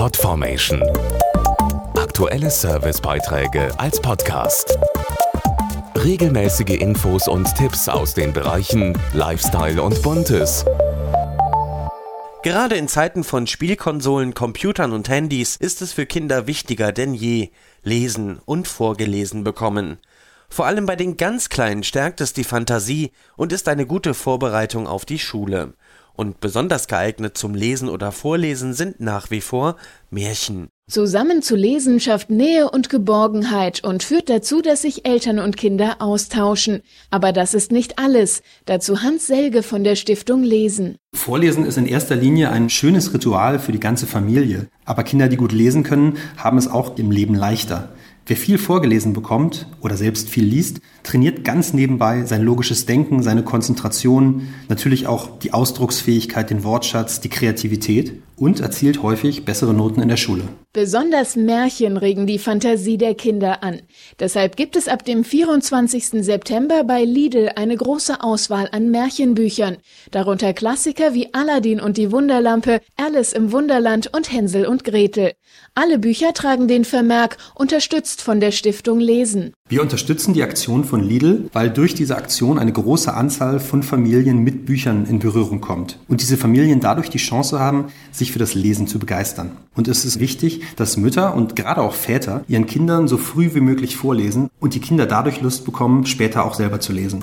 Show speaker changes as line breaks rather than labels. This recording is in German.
Podformation. Aktuelle Servicebeiträge als Podcast. Regelmäßige Infos und Tipps aus den Bereichen Lifestyle und Buntes.
Gerade in Zeiten von Spielkonsolen, Computern und Handys ist es für Kinder wichtiger denn je, lesen und vorgelesen bekommen. Vor allem bei den ganz Kleinen stärkt es die Fantasie und ist eine gute Vorbereitung auf die Schule. Und besonders geeignet zum Lesen oder Vorlesen sind nach wie vor Märchen.
Zusammen zu lesen schafft Nähe und Geborgenheit und führt dazu, dass sich Eltern und Kinder austauschen. Aber das ist nicht alles. Dazu Hans Selge von der Stiftung Lesen.
Vorlesen ist in erster Linie ein schönes Ritual für die ganze Familie. Aber Kinder, die gut lesen können, haben es auch im Leben leichter. Wer viel vorgelesen bekommt oder selbst viel liest, trainiert ganz nebenbei sein logisches Denken, seine Konzentration, natürlich auch die Ausdrucksfähigkeit, den Wortschatz, die Kreativität und erzielt häufig bessere Noten in der Schule.
Besonders Märchen regen die Fantasie der Kinder an. Deshalb gibt es ab dem 24. September bei Lidl eine große Auswahl an Märchenbüchern, darunter Klassiker wie Aladdin und die Wunderlampe, Alice im Wunderland und Hänsel und Gretel. Alle Bücher tragen den Vermerk unterstützt von der Stiftung Lesen.
Wir unterstützen die Aktion von Lidl, weil durch diese Aktion eine große Anzahl von Familien mit Büchern in Berührung kommt und diese Familien dadurch die Chance haben, sich für das Lesen zu begeistern. Und es ist wichtig, dass Mütter und gerade auch Väter ihren Kindern so früh wie möglich vorlesen und die Kinder dadurch Lust bekommen, später auch selber zu lesen.